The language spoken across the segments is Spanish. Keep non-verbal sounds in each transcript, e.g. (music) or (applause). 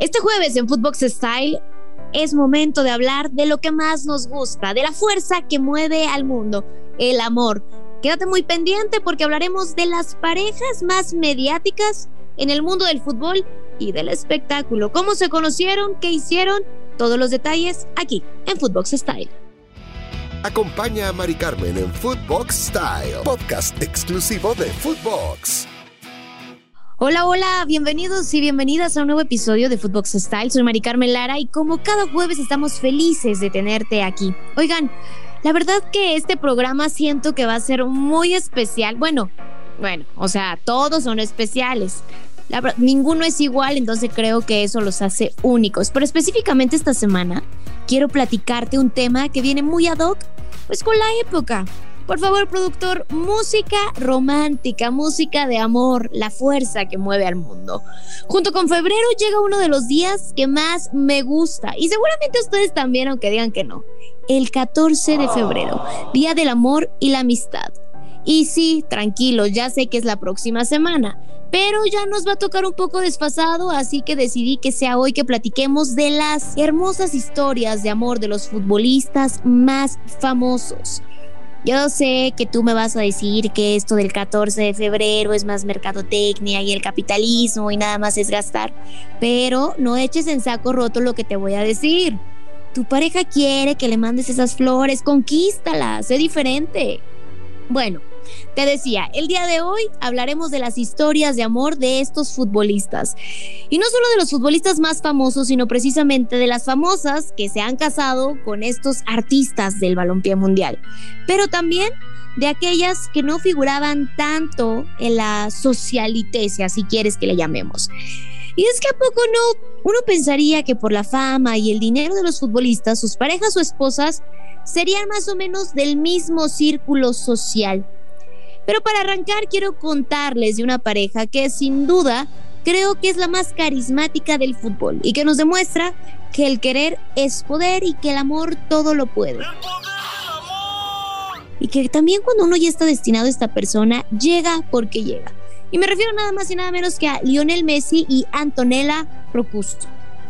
Este jueves en Footbox Style es momento de hablar de lo que más nos gusta, de la fuerza que mueve al mundo, el amor. Quédate muy pendiente porque hablaremos de las parejas más mediáticas en el mundo del fútbol y del espectáculo. ¿Cómo se conocieron? ¿Qué hicieron? Todos los detalles aquí en Footbox Style. Acompaña a Mari Carmen en Footbox Style, podcast exclusivo de Footbox. Hola, hola, bienvenidos y bienvenidas a un nuevo episodio de Footbox Style. Soy Mari Carmen Lara y como cada jueves estamos felices de tenerte aquí. Oigan, la verdad que este programa siento que va a ser muy especial. Bueno, bueno, o sea, todos son especiales. La verdad, ninguno es igual, entonces creo que eso los hace únicos. Pero específicamente esta semana quiero platicarte un tema que viene muy ad hoc, pues con la época. Por favor, productor, música romántica, música de amor, la fuerza que mueve al mundo. Junto con febrero llega uno de los días que más me gusta y seguramente ustedes también, aunque digan que no. El 14 de febrero, Día del Amor y la Amistad. Y sí, tranquilo, ya sé que es la próxima semana, pero ya nos va a tocar un poco desfasado, así que decidí que sea hoy que platiquemos de las hermosas historias de amor de los futbolistas más famosos. Yo sé que tú me vas a decir que esto del 14 de febrero es más mercadotecnia y el capitalismo y nada más es gastar, pero no eches en saco roto lo que te voy a decir. Tu pareja quiere que le mandes esas flores, conquístalas, sé diferente. Bueno, te decía, el día de hoy hablaremos de las historias de amor de estos futbolistas. Y no solo de los futbolistas más famosos, sino precisamente de las famosas que se han casado con estos artistas del balompié mundial. Pero también de aquellas que no figuraban tanto en la socialitesia, si quieres que le llamemos. Y es que a poco no, uno pensaría que por la fama y el dinero de los futbolistas, sus parejas o esposas serían más o menos del mismo círculo social. Pero para arrancar quiero contarles de una pareja que sin duda creo que es la más carismática del fútbol y que nos demuestra que el querer es poder y que el amor todo lo puede. Y que también cuando uno ya está destinado a esta persona, llega porque llega. Y me refiero nada más y nada menos que a Lionel Messi y Antonella Procusto.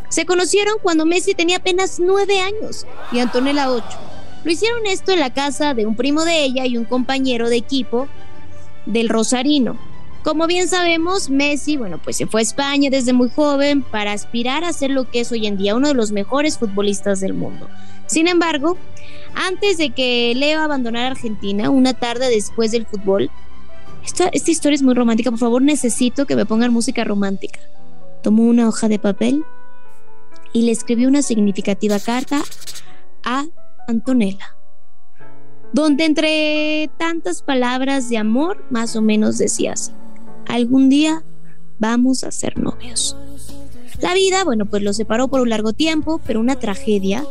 Se conocieron cuando Messi tenía apenas nueve años y Antonella ocho. Lo hicieron esto en la casa de un primo de ella y un compañero de equipo del Rosarino. Como bien sabemos, Messi, bueno, pues se fue a España desde muy joven para aspirar a ser lo que es hoy en día uno de los mejores futbolistas del mundo. Sin embargo, antes de que Leo abandonara Argentina, una tarde después del fútbol, esta, esta historia es muy romántica, por favor necesito que me pongan música romántica. Tomó una hoja de papel y le escribió una significativa carta a Antonella donde entre tantas palabras de amor más o menos decía así, algún día vamos a ser novios. La vida, bueno, pues los separó por un largo tiempo, pero una tragedia,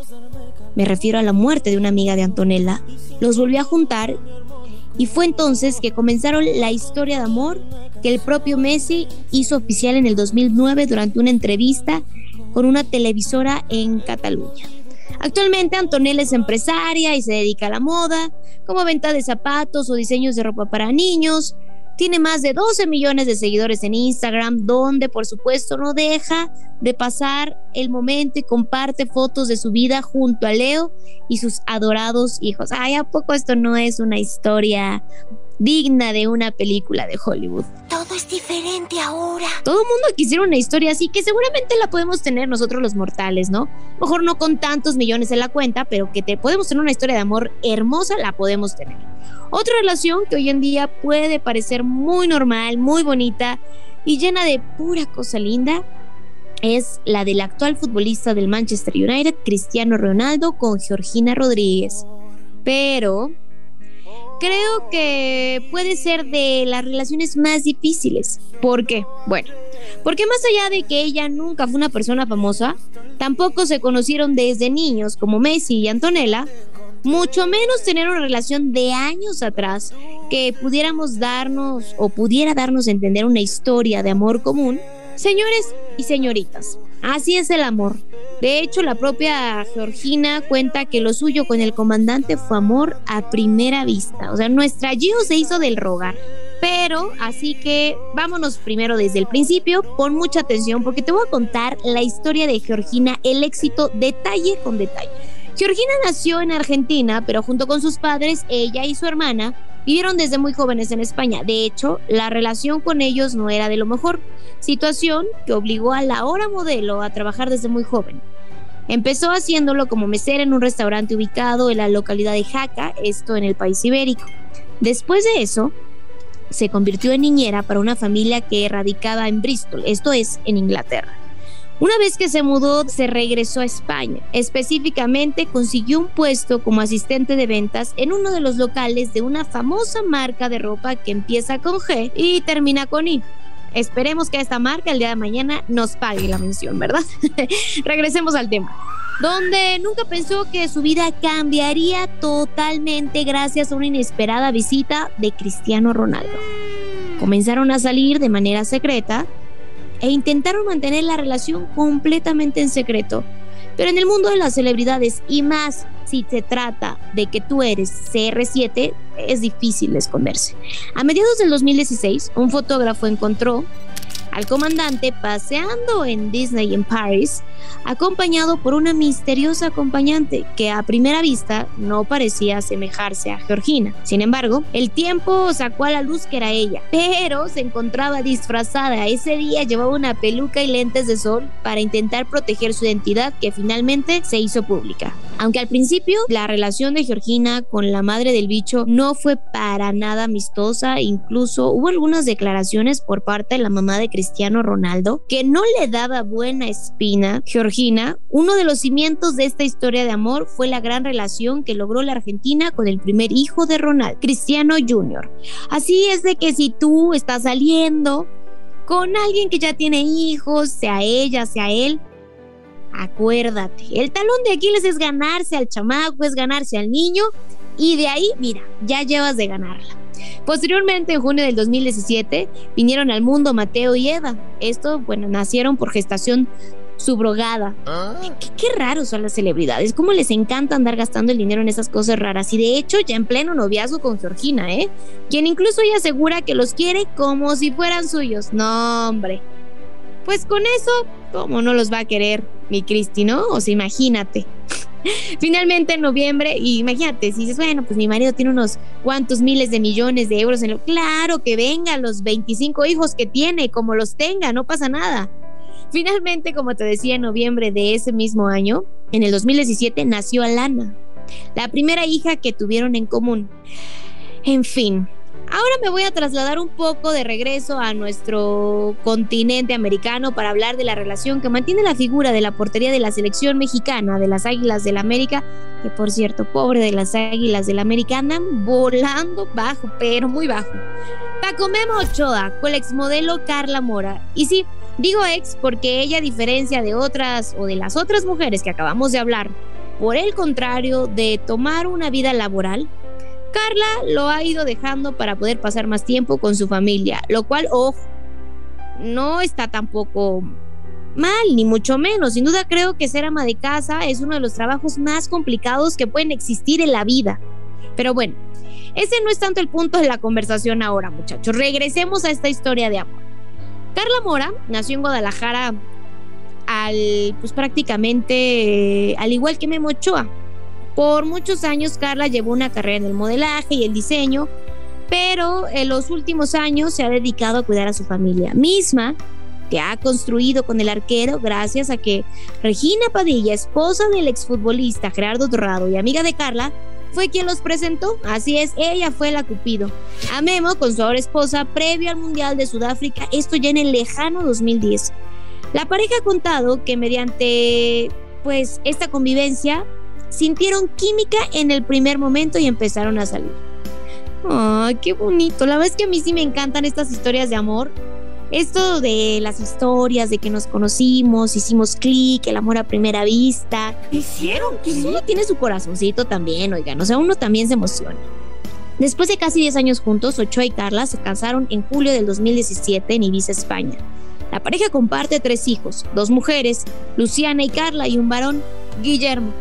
me refiero a la muerte de una amiga de Antonella, los volvió a juntar y fue entonces que comenzaron la historia de amor que el propio Messi hizo oficial en el 2009 durante una entrevista con una televisora en Cataluña. Actualmente Antonella es empresaria y se dedica a la moda, como venta de zapatos o diseños de ropa para niños. Tiene más de 12 millones de seguidores en Instagram, donde por supuesto no deja de pasar el momento y comparte fotos de su vida junto a Leo y sus adorados hijos. Ay, ¿a poco esto no es una historia digna de una película de Hollywood. Todo es diferente ahora. Todo el mundo quisiera una historia así que seguramente la podemos tener nosotros los mortales, ¿no? Mejor no con tantos millones en la cuenta, pero que te podemos tener una historia de amor hermosa, la podemos tener. Otra relación que hoy en día puede parecer muy normal, muy bonita y llena de pura cosa linda es la del actual futbolista del Manchester United, Cristiano Ronaldo, con Georgina Rodríguez. Pero creo que puede ser de las relaciones más difíciles. ¿Por qué? Bueno, porque más allá de que ella nunca fue una persona famosa, tampoco se conocieron desde niños como Messi y Antonella, mucho menos tener una relación de años atrás que pudiéramos darnos o pudiera darnos a entender una historia de amor común. Señores y señoritas, así es el amor. De hecho, la propia Georgina cuenta que lo suyo con el comandante fue amor a primera vista. O sea, nuestra Gio se hizo del rogar. Pero así que vámonos primero desde el principio, pon mucha atención porque te voy a contar la historia de Georgina, el éxito detalle con detalle. Georgina nació en Argentina, pero junto con sus padres, ella y su hermana vivieron desde muy jóvenes en España. De hecho, la relación con ellos no era de lo mejor, situación que obligó a la hora modelo a trabajar desde muy joven. Empezó haciéndolo como mesera en un restaurante ubicado en la localidad de Jaca, esto en el país ibérico. Después de eso, se convirtió en niñera para una familia que radicaba en Bristol, esto es, en Inglaterra. Una vez que se mudó, se regresó a España. Específicamente consiguió un puesto como asistente de ventas en uno de los locales de una famosa marca de ropa que empieza con G y termina con I. Esperemos que esta marca el día de mañana nos pague la mención, ¿verdad? (laughs) Regresemos al tema donde nunca pensó que su vida cambiaría totalmente gracias a una inesperada visita de Cristiano Ronaldo. Comenzaron a salir de manera secreta e intentaron mantener la relación completamente en secreto. Pero en el mundo de las celebridades y más si se trata de que tú eres CR7, es difícil esconderse. A mediados del 2016, un fotógrafo encontró al comandante paseando en Disney en París, acompañado por una misteriosa acompañante que a primera vista no parecía asemejarse a Georgina. Sin embargo, el tiempo sacó a la luz que era ella, pero se encontraba disfrazada. Ese día llevaba una peluca y lentes de sol para intentar proteger su identidad que finalmente se hizo pública. Aunque al principio la relación de Georgina con la madre del bicho no fue para nada amistosa, incluso hubo algunas declaraciones por parte de la mamá de Cristiano Ronaldo que no le daba buena espina. Georgina, uno de los cimientos de esta historia de amor fue la gran relación que logró la Argentina con el primer hijo de Ronaldo, Cristiano Jr. Así es de que si tú estás saliendo con alguien que ya tiene hijos, sea ella, sea él, acuérdate, el talón de Aquiles es ganarse al chamaco, es ganarse al niño y de ahí, mira, ya llevas de ganarla. Posteriormente, en junio del 2017, vinieron al mundo Mateo y Eva. Esto, bueno, nacieron por gestación subrogada. Ah. ¿Qué, qué, raros son las celebridades, cómo les encanta andar gastando el dinero en esas cosas raras. Y de hecho, ya en pleno noviazgo con Georgina, ¿eh? Quien incluso ella asegura que los quiere como si fueran suyos. No, hombre. Pues con eso, ¿cómo no los va a querer mi Cristi, no? O sea, imagínate. (laughs) Finalmente en noviembre, y imagínate, si dices, bueno, pues mi marido tiene unos cuantos miles de millones de euros en lo. Claro que venga, los 25 hijos que tiene, como los tenga, no pasa nada. Finalmente, como te decía, en noviembre de ese mismo año, en el 2017, nació Alana, la primera hija que tuvieron en común. En fin, Ahora me voy a trasladar un poco de regreso a nuestro continente americano para hablar de la relación que mantiene la figura de la portería de la selección mexicana de las Águilas del la América, que por cierto, pobre de las Águilas del la América, andan volando bajo, pero muy bajo. Paco Memo Ochoa con la exmodelo Carla Mora. Y sí, digo ex porque ella, a diferencia de otras o de las otras mujeres que acabamos de hablar, por el contrario de tomar una vida laboral, Carla lo ha ido dejando para poder pasar más tiempo con su familia, lo cual, ojo, no está tampoco mal, ni mucho menos. Sin duda creo que ser ama de casa es uno de los trabajos más complicados que pueden existir en la vida. Pero bueno, ese no es tanto el punto de la conversación ahora, muchachos. Regresemos a esta historia de amor. Carla Mora nació en Guadalajara al, pues prácticamente al igual que Memo Ochoa, por muchos años Carla llevó una carrera en el modelaje y el diseño, pero en los últimos años se ha dedicado a cuidar a su familia misma, que ha construido con el arquero gracias a que Regina Padilla, esposa del exfutbolista Gerardo Dorrado y amiga de Carla, fue quien los presentó. Así es, ella fue la Cupido. A Memo con su ahora esposa previo al Mundial de Sudáfrica, esto ya en el lejano 2010. La pareja ha contado que mediante pues esta convivencia sintieron química en el primer momento y empezaron a salir. Ay, qué bonito. La verdad es que a mí sí me encantan estas historias de amor. Esto de las historias de que nos conocimos, hicimos clic, el amor a primera vista. ¿Hicieron clic? Sí, tiene su corazoncito también, oigan. O sea, uno también se emociona. Después de casi 10 años juntos, Ochoa y Carla se casaron en julio del 2017 en Ibiza, España. La pareja comparte tres hijos, dos mujeres, Luciana y Carla, y un varón, Guillermo.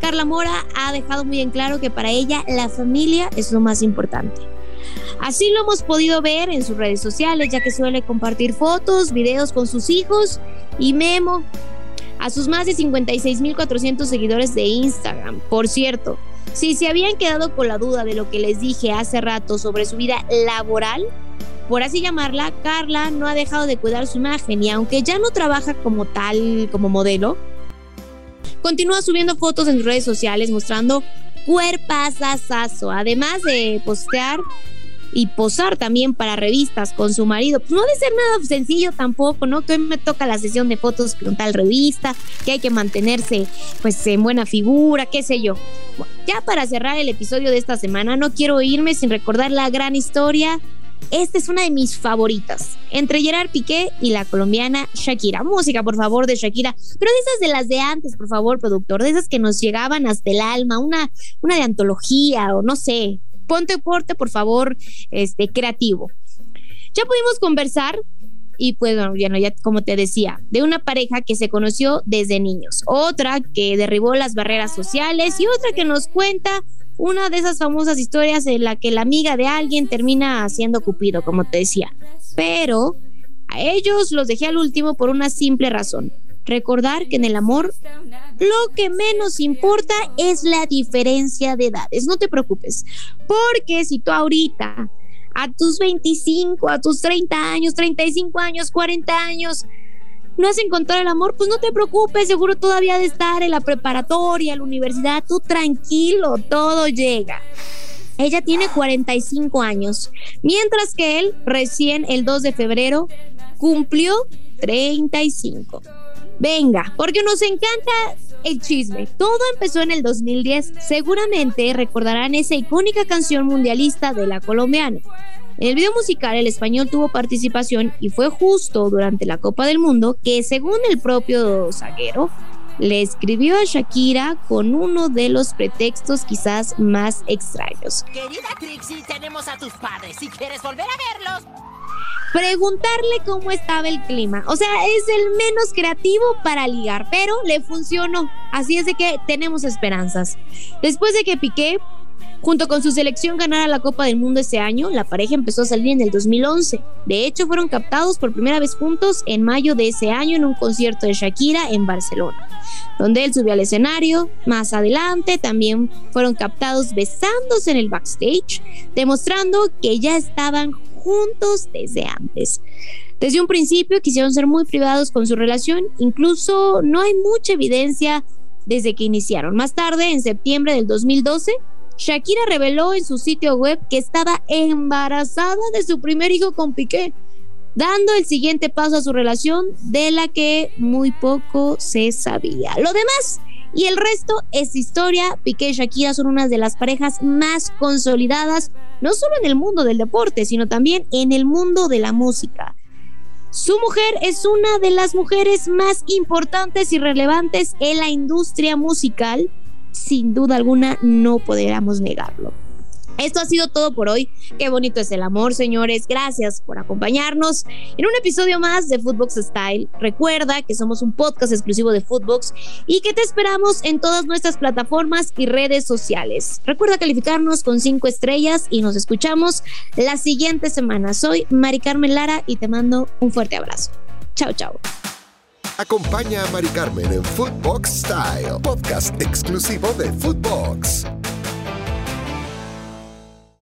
Carla Mora ha dejado muy en claro que para ella la familia es lo más importante. Así lo hemos podido ver en sus redes sociales, ya que suele compartir fotos, videos con sus hijos y Memo a sus más de 56.400 seguidores de Instagram. Por cierto, si se habían quedado con la duda de lo que les dije hace rato sobre su vida laboral, por así llamarla, Carla no ha dejado de cuidar su imagen y aunque ya no trabaja como tal, como modelo, continúa subiendo fotos en sus redes sociales mostrando cuerpazazazo, además de postear y posar también para revistas con su marido. Pues no debe ser nada sencillo tampoco, ¿no? Que hoy me toca la sesión de fotos con tal revista, que hay que mantenerse pues en buena figura, qué sé yo. ya para cerrar el episodio de esta semana, no quiero irme sin recordar la gran historia. Esta es una de mis favoritas, entre Gerard Piqué y la colombiana Shakira. Música, por favor, de Shakira, pero de esas de las de antes, por favor, productor, de esas que nos llegaban hasta el alma, una, una de antología o no sé, ponte porte, por favor, este, creativo. Ya pudimos conversar y pues bueno, ya como te decía, de una pareja que se conoció desde niños, otra que derribó las barreras sociales y otra que nos cuenta una de esas famosas historias en la que la amiga de alguien termina siendo cupido, como te decía. Pero a ellos los dejé al último por una simple razón. Recordar que en el amor lo que menos importa es la diferencia de edades. No te preocupes, porque si tú ahorita, a tus 25, a tus 30 años, 35 años, 40 años, no has encontrado el amor, pues no te preocupes, seguro todavía de estar en la preparatoria, en la universidad, tú tranquilo, todo llega. Ella tiene 45 años, mientras que él recién el 2 de febrero cumplió 35. Venga, porque nos encanta el chisme. Todo empezó en el 2010. Seguramente recordarán esa icónica canción mundialista de la colombiana. En el video musical el español tuvo participación y fue justo durante la Copa del Mundo que según el propio zaguero le escribió a Shakira con uno de los pretextos quizás más extraños. Querida Trixie, tenemos a tus padres. Si quieres volver a verlos, preguntarle cómo estaba el clima. O sea, es el menos creativo para ligar, pero le funcionó. Así es de que tenemos esperanzas. Después de que Piqué, junto con su selección, ganara la Copa del Mundo ese año, la pareja empezó a salir en el 2011. De hecho, fueron captados por primera vez juntos en mayo de ese año en un concierto de Shakira en Barcelona, donde él subió al escenario. Más adelante también fueron captados besándose en el backstage, demostrando que ya estaban juntos desde antes. Desde un principio quisieron ser muy privados con su relación, incluso no hay mucha evidencia desde que iniciaron. Más tarde, en septiembre del 2012, Shakira reveló en su sitio web que estaba embarazada de su primer hijo con Piqué, dando el siguiente paso a su relación de la que muy poco se sabía. Lo demás y el resto es historia. Piqué y Shakira son una de las parejas más consolidadas, no solo en el mundo del deporte, sino también en el mundo de la música. Su mujer es una de las mujeres más importantes y relevantes en la industria musical. Sin duda alguna, no podríamos negarlo. Esto ha sido todo por hoy. Qué bonito es el amor, señores. Gracias por acompañarnos en un episodio más de Footbox Style. Recuerda que somos un podcast exclusivo de Footbox y que te esperamos en todas nuestras plataformas y redes sociales. Recuerda calificarnos con cinco estrellas y nos escuchamos la siguiente semana. Soy Mari Carmen Lara y te mando un fuerte abrazo. Chao, chao. Acompaña a Mari Carmen en Footbox Style, podcast exclusivo de Footbox.